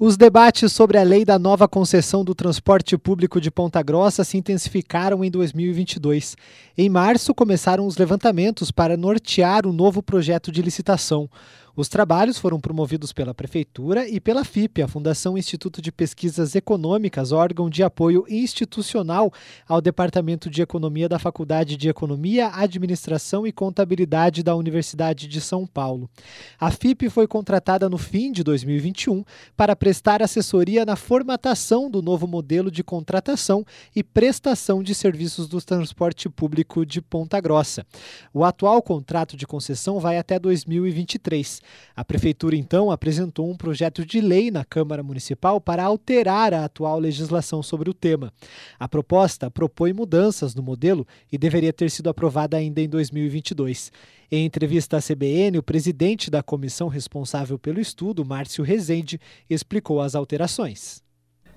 Os debates sobre a lei da nova concessão do transporte público de Ponta Grossa se intensificaram em 2022. Em março, começaram os levantamentos para nortear o novo projeto de licitação. Os trabalhos foram promovidos pela Prefeitura e pela FIP, a Fundação Instituto de Pesquisas Econômicas, órgão de apoio institucional ao Departamento de Economia da Faculdade de Economia, Administração e Contabilidade da Universidade de São Paulo. A FIP foi contratada no fim de 2021 para prestar assessoria na formatação do novo modelo de contratação e prestação de serviços do transporte público de Ponta Grossa. O atual contrato de concessão vai até 2023. A Prefeitura, então, apresentou um projeto de lei na Câmara Municipal para alterar a atual legislação sobre o tema. A proposta propõe mudanças no modelo e deveria ter sido aprovada ainda em 2022. Em entrevista à CBN, o presidente da comissão responsável pelo estudo, Márcio Rezende, explicou as alterações.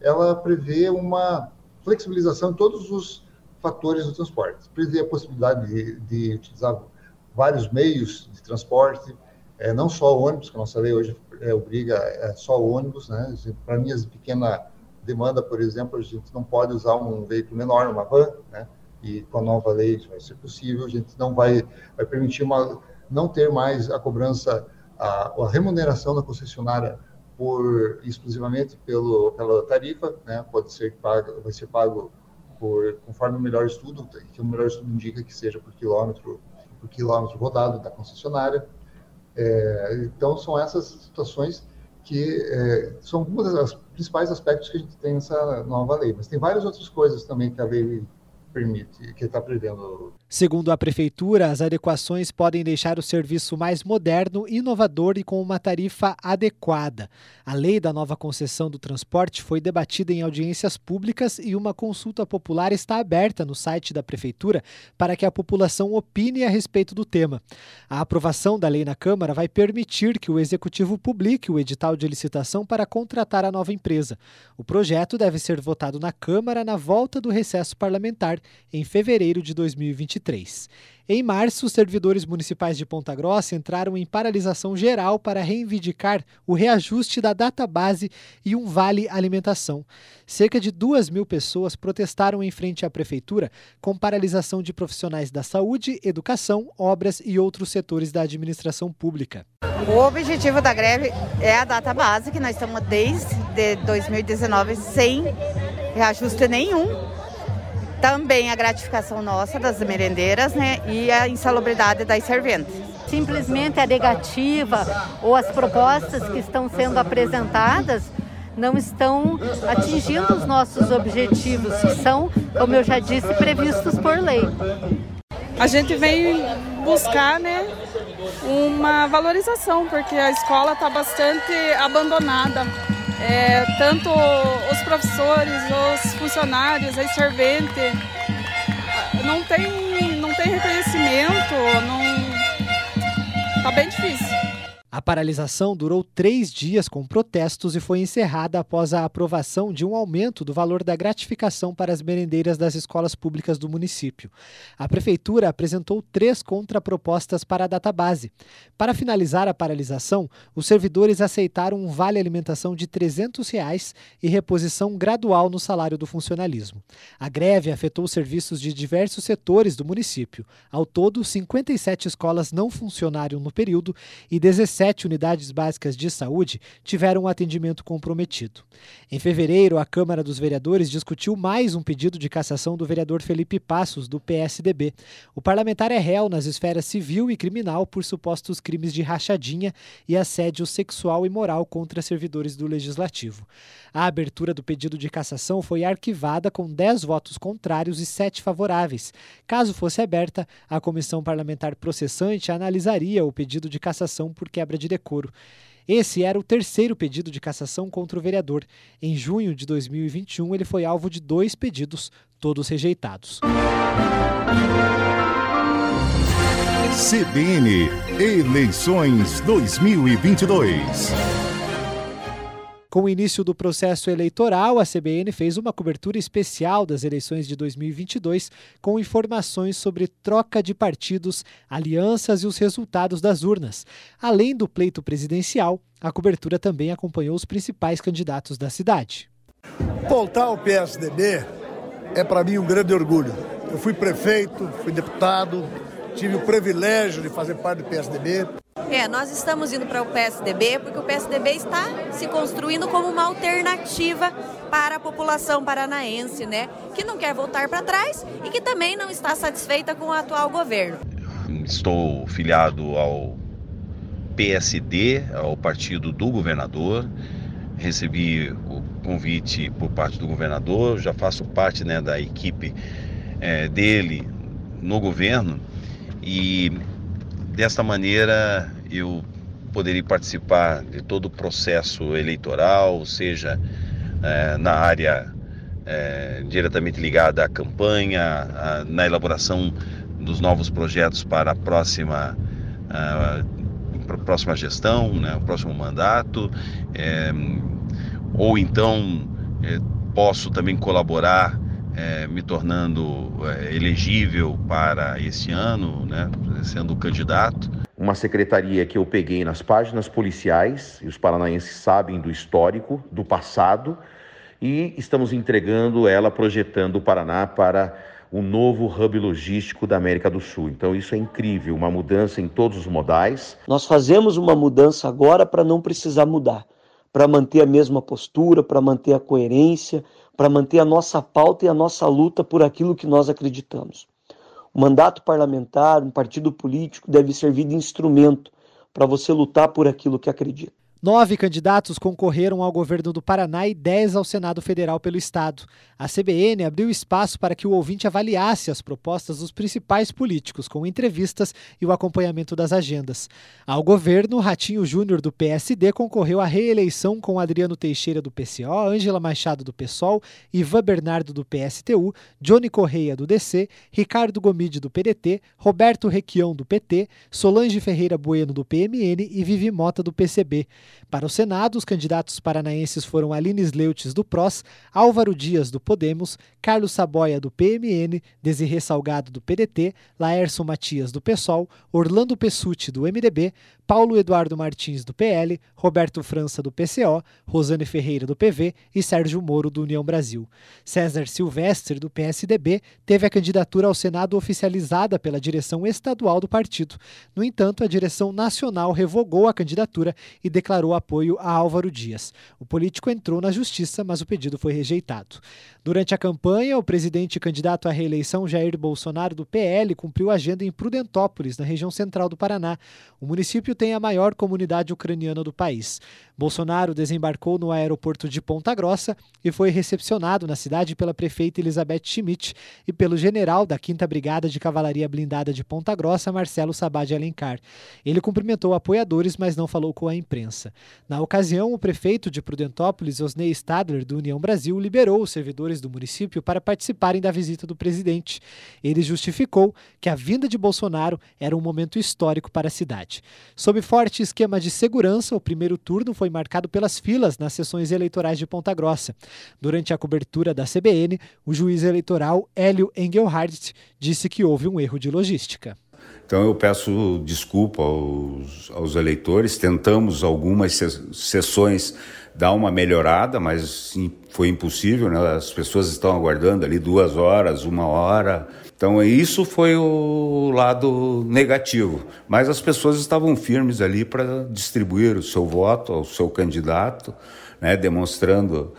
Ela prevê uma flexibilização de todos os fatores do transporte. Prevê a possibilidade de, de utilizar vários meios de transporte, é, não só ônibus, que a nossa lei hoje é, obriga é, só ônibus, né? Para minhas pequena demanda, por exemplo, a gente não pode usar um veículo menor, uma van, né? E com a nova lei isso vai ser possível. A gente não vai, vai permitir uma, não ter mais a cobrança, a, a remuneração da concessionária por exclusivamente pelo pela tarifa, né? Pode ser paga, vai ser pago por conforme o melhor estudo, que o melhor estudo indica que seja por quilômetro por quilômetro rodado da concessionária. É, então, são essas situações que é, são alguns dos principais aspectos que a gente tem nessa nova lei. Mas tem várias outras coisas também que a lei permite, que está prevendo. Segundo a Prefeitura, as adequações podem deixar o serviço mais moderno, inovador e com uma tarifa adequada. A lei da nova concessão do transporte foi debatida em audiências públicas e uma consulta popular está aberta no site da Prefeitura para que a população opine a respeito do tema. A aprovação da lei na Câmara vai permitir que o Executivo publique o edital de licitação para contratar a nova empresa. O projeto deve ser votado na Câmara na volta do recesso parlamentar em fevereiro de 2023. Em março, os servidores municipais de Ponta Grossa entraram em paralisação geral para reivindicar o reajuste da database e um vale alimentação. Cerca de duas mil pessoas protestaram em frente à prefeitura com paralisação de profissionais da saúde, educação, obras e outros setores da administração pública. O objetivo da greve é a data base, que nós estamos desde 2019 sem reajuste nenhum também a gratificação nossa das merendeiras né, e a insalubridade das serventes. Simplesmente a negativa ou as propostas que estão sendo apresentadas não estão atingindo os nossos objetivos, que são, como eu já disse, previstos por lei. A gente vem buscar né, uma valorização, porque a escola está bastante abandonada. É, tanto os professores, os funcionários, as serventes, não tem, não tem reconhecimento, não, tá bem difícil. A paralisação durou três dias com protestos e foi encerrada após a aprovação de um aumento do valor da gratificação para as merendeiras das escolas públicas do município. A Prefeitura apresentou três contrapropostas para a database. Para finalizar a paralisação, os servidores aceitaram um vale alimentação de 300 reais e reposição gradual no salário do funcionalismo. A greve afetou os serviços de diversos setores do município. Ao todo, 57 escolas não funcionaram no período e 17 sete unidades básicas de saúde tiveram um atendimento comprometido. Em fevereiro, a Câmara dos Vereadores discutiu mais um pedido de cassação do vereador Felipe Passos, do PSDB. O parlamentar é réu nas esferas civil e criminal por supostos crimes de rachadinha e assédio sexual e moral contra servidores do Legislativo. A abertura do pedido de cassação foi arquivada com 10 votos contrários e 7 favoráveis. Caso fosse aberta, a comissão parlamentar processante analisaria o pedido de cassação por quebra quebra de decoro. Esse era o terceiro pedido de cassação contra o vereador. Em junho de 2021, ele foi alvo de dois pedidos, todos rejeitados. CBN Eleições 2022. Com o início do processo eleitoral, a CBN fez uma cobertura especial das eleições de 2022 com informações sobre troca de partidos, alianças e os resultados das urnas. Além do pleito presidencial, a cobertura também acompanhou os principais candidatos da cidade. Voltar ao PSDB é para mim um grande orgulho. Eu fui prefeito, fui deputado, tive o privilégio de fazer parte do PSDB. É, nós estamos indo para o PSDB porque o PSDB está se construindo como uma alternativa para a população paranaense, né? Que não quer voltar para trás e que também não está satisfeita com o atual governo. Estou filiado ao PSD, ao partido do governador. Recebi o convite por parte do governador, já faço parte né, da equipe é, dele no governo e desta maneira eu poderia participar de todo o processo eleitoral, seja é, na área é, diretamente ligada à campanha, a, na elaboração dos novos projetos para a próxima, a, a próxima gestão, né, o próximo mandato, é, ou então posso também colaborar é, me tornando é, elegível para esse ano, né, sendo candidato. Uma secretaria que eu peguei nas páginas policiais, e os paranaenses sabem do histórico, do passado, e estamos entregando ela, projetando o Paraná para o novo hub logístico da América do Sul. Então isso é incrível, uma mudança em todos os modais. Nós fazemos uma mudança agora para não precisar mudar, para manter a mesma postura, para manter a coerência, para manter a nossa pauta e a nossa luta por aquilo que nós acreditamos. O mandato parlamentar, um partido político deve servir de instrumento para você lutar por aquilo que acredita. Nove candidatos concorreram ao governo do Paraná e dez ao Senado Federal pelo Estado. A CBN abriu espaço para que o ouvinte avaliasse as propostas dos principais políticos, com entrevistas e o acompanhamento das agendas. Ao governo, Ratinho Júnior, do PSD, concorreu à reeleição com Adriano Teixeira, do PCO, Ângela Machado, do PSOL, Ivan Bernardo, do PSTU, Johnny Correia, do DC, Ricardo Gomide, do PDT, Roberto Requião, do PT, Solange Ferreira Bueno, do PMN e Vivi Mota, do PCB. Para o Senado, os candidatos paranaenses foram Aline Sleutes, do PROS, Álvaro Dias, do Podemos, Carlos Saboia, do PMN, Desirê Salgado, do PDT, Laércio Matias, do PSOL, Orlando Pessutti, do MDB, Paulo Eduardo Martins, do PL, Roberto França, do PCO, Rosane Ferreira, do PV e Sérgio Moro, do União Brasil. César Silvestre, do PSDB, teve a candidatura ao Senado oficializada pela direção estadual do partido. No entanto, a direção nacional revogou a candidatura e declarou apoio a Álvaro Dias. O político entrou na justiça, mas o pedido foi rejeitado. Durante a campanha, o presidente candidato à reeleição Jair Bolsonaro, do PL, cumpriu agenda em Prudentópolis, na região central do Paraná. O município tem a maior comunidade ucraniana do país. Bolsonaro desembarcou no aeroporto de Ponta Grossa e foi recepcionado na cidade pela prefeita Elizabeth Schmidt e pelo general da 5 Brigada de Cavalaria Blindada de Ponta Grossa, Marcelo Sabá de Alencar. Ele cumprimentou apoiadores, mas não falou com a imprensa. Na ocasião, o prefeito de Prudentópolis, Osney Stadler, do União Brasil, liberou os servidores do município para participarem da visita do presidente. Ele justificou que a vinda de Bolsonaro era um momento histórico para a cidade. Sob forte esquema de segurança, o primeiro turno foi marcado pelas filas nas sessões eleitorais de Ponta Grossa. Durante a cobertura da CBN, o juiz eleitoral Hélio Engelhardt disse que houve um erro de logística. Então eu peço desculpa aos, aos eleitores. Tentamos algumas sessões dar uma melhorada, mas foi impossível. Né? As pessoas estão aguardando ali duas horas, uma hora. Então, isso foi o lado negativo. Mas as pessoas estavam firmes ali para distribuir o seu voto ao seu candidato, né, demonstrando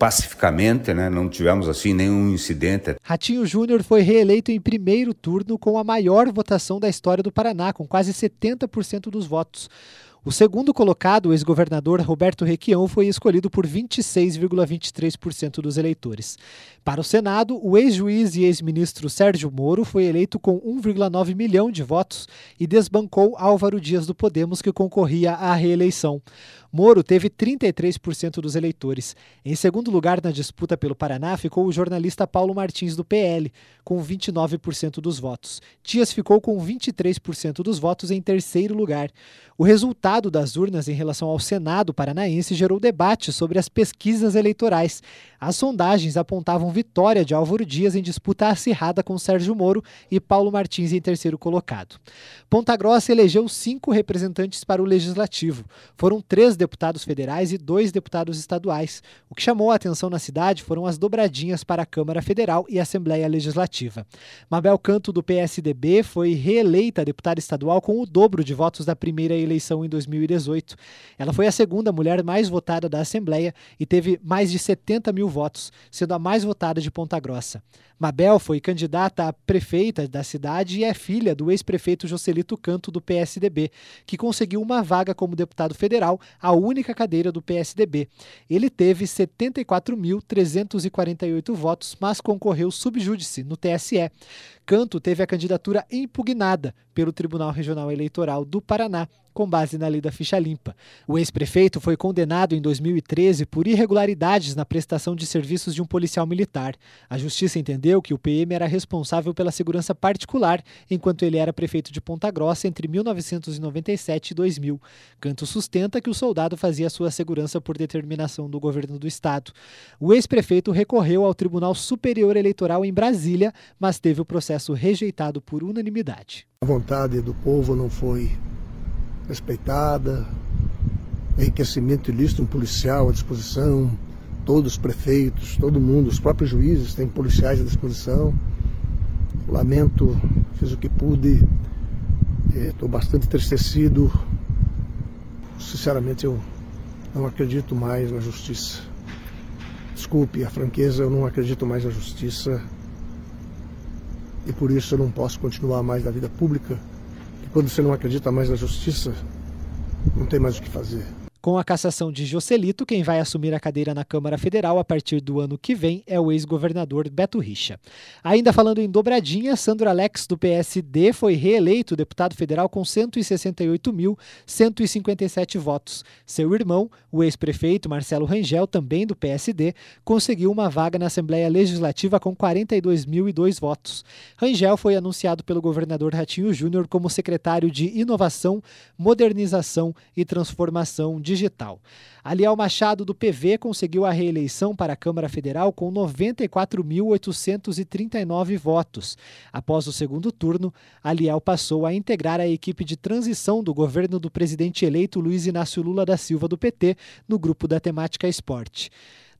pacificamente, né? não tivemos assim nenhum incidente. Ratinho Júnior foi reeleito em primeiro turno com a maior votação da história do Paraná, com quase 70% dos votos. O segundo colocado, o ex-governador Roberto Requião, foi escolhido por 26,23% dos eleitores. Para o Senado, o ex-juiz e ex-ministro Sérgio Moro foi eleito com 1,9 milhão de votos e desbancou Álvaro Dias do Podemos, que concorria à reeleição. Moro teve 33% dos eleitores. Em segundo lugar na disputa pelo Paraná ficou o jornalista Paulo Martins, do PL, com 29% dos votos. Dias ficou com 23% dos votos em terceiro lugar. O resultado resultado das urnas em relação ao Senado paranaense gerou debate sobre as pesquisas eleitorais. As sondagens apontavam vitória de Álvaro Dias em disputa acirrada com Sérgio Moro e Paulo Martins em terceiro colocado. Ponta Grossa elegeu cinco representantes para o Legislativo. Foram três deputados federais e dois deputados estaduais. O que chamou a atenção na cidade foram as dobradinhas para a Câmara Federal e Assembleia Legislativa. Mabel Canto, do PSDB, foi reeleita deputada estadual com o dobro de votos da primeira eleição em 2018. Ela foi a segunda mulher mais votada da Assembleia e teve mais de 70 mil votos, sendo a mais votada de Ponta Grossa. Mabel foi candidata a prefeita da cidade e é filha do ex-prefeito Joselito Canto, do PSDB, que conseguiu uma vaga como deputado federal, a única cadeira do PSDB. Ele teve 74.348 votos, mas concorreu subjúdice no TSE. Canto teve a candidatura impugnada pelo Tribunal Regional Eleitoral do Paraná com base na lei da ficha limpa. O ex-prefeito foi condenado em 2013 por irregularidades na prestação de serviços de um policial militar. A justiça entendeu que o PM era responsável pela segurança particular enquanto ele era prefeito de Ponta Grossa entre 1997 e 2000. Canto sustenta que o soldado fazia sua segurança por determinação do governo do estado. O ex-prefeito recorreu ao Tribunal Superior Eleitoral em Brasília, mas teve o processo rejeitado por unanimidade. A vontade do povo não foi respeitada, enriquecimento ilícito, um policial à disposição, todos os prefeitos, todo mundo, os próprios juízes têm policiais à disposição. Lamento, fiz o que pude, estou bastante entristecido. Sinceramente, eu não acredito mais na justiça. Desculpe a franqueza, eu não acredito mais na justiça e por isso eu não posso continuar mais na vida pública quando você não acredita mais na justiça, não tem mais o que fazer. Com a cassação de Joselito, quem vai assumir a cadeira na Câmara Federal a partir do ano que vem é o ex-governador Beto Richa. Ainda falando em dobradinha, Sandro Alex, do PSD, foi reeleito deputado federal com 168.157 votos. Seu irmão, o ex-prefeito Marcelo Rangel, também do PSD, conseguiu uma vaga na Assembleia Legislativa com 42.002 votos. Rangel foi anunciado pelo governador Ratinho Júnior como secretário de Inovação, Modernização e Transformação de digital. Aliel Machado, do PV, conseguiu a reeleição para a Câmara Federal com 94.839 votos. Após o segundo turno, Aliel passou a integrar a equipe de transição do governo do presidente eleito Luiz Inácio Lula da Silva, do PT, no grupo da temática esporte.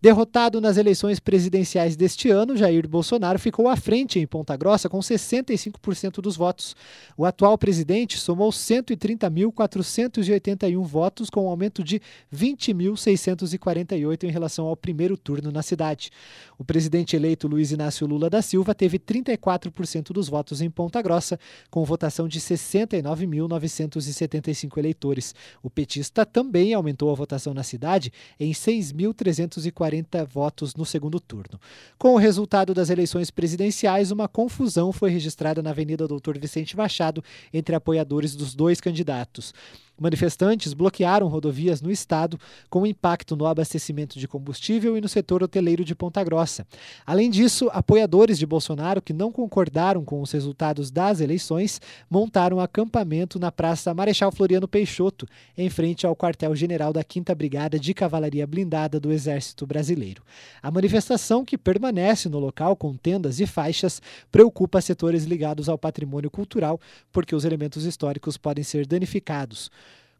Derrotado nas eleições presidenciais deste ano, Jair Bolsonaro ficou à frente em Ponta Grossa com 65% dos votos. O atual presidente somou 130.481 votos, com um aumento de 20.648 em relação ao primeiro turno na cidade. O presidente eleito Luiz Inácio Lula da Silva teve 34% dos votos em Ponta Grossa, com votação de 69.975 eleitores. O petista também aumentou a votação na cidade em 6.340 40 votos no segundo turno. Com o resultado das eleições presidenciais, uma confusão foi registrada na Avenida Doutor Vicente Machado entre apoiadores dos dois candidatos. Manifestantes bloquearam rodovias no estado, com impacto no abastecimento de combustível e no setor hoteleiro de Ponta Grossa. Além disso, apoiadores de Bolsonaro que não concordaram com os resultados das eleições montaram acampamento na Praça Marechal Floriano Peixoto, em frente ao quartel-general da 5 Brigada de Cavalaria Blindada do Exército Brasileiro. A manifestação, que permanece no local com tendas e faixas, preocupa setores ligados ao patrimônio cultural, porque os elementos históricos podem ser danificados.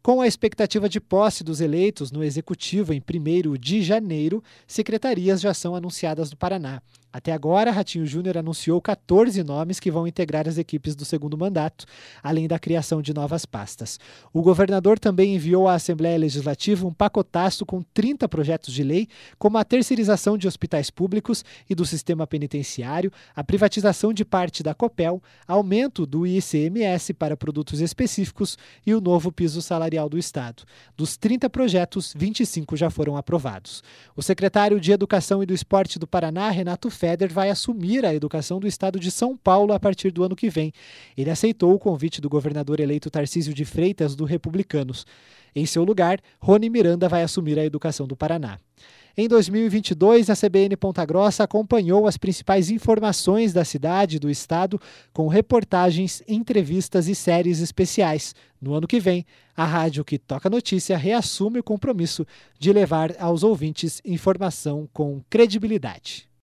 Com a expectativa de posse dos eleitos no executivo em 1 de janeiro, secretarias já são anunciadas no Paraná. Até agora, Ratinho Júnior anunciou 14 nomes que vão integrar as equipes do segundo mandato, além da criação de novas pastas. O governador também enviou à Assembleia Legislativa um pacotaço com 30 projetos de lei, como a terceirização de hospitais públicos e do sistema penitenciário, a privatização de parte da COPEL, aumento do ICMS para produtos específicos e o novo piso salarial do Estado. Dos 30 projetos, 25 já foram aprovados. O secretário de Educação e do Esporte do Paraná, Renato Feder vai assumir a educação do estado de São Paulo a partir do ano que vem. Ele aceitou o convite do governador eleito Tarcísio de Freitas, do Republicanos. Em seu lugar, Rony Miranda vai assumir a educação do Paraná. Em 2022, a CBN Ponta Grossa acompanhou as principais informações da cidade e do estado com reportagens, entrevistas e séries especiais. No ano que vem, a rádio que toca notícia reassume o compromisso de levar aos ouvintes informação com credibilidade.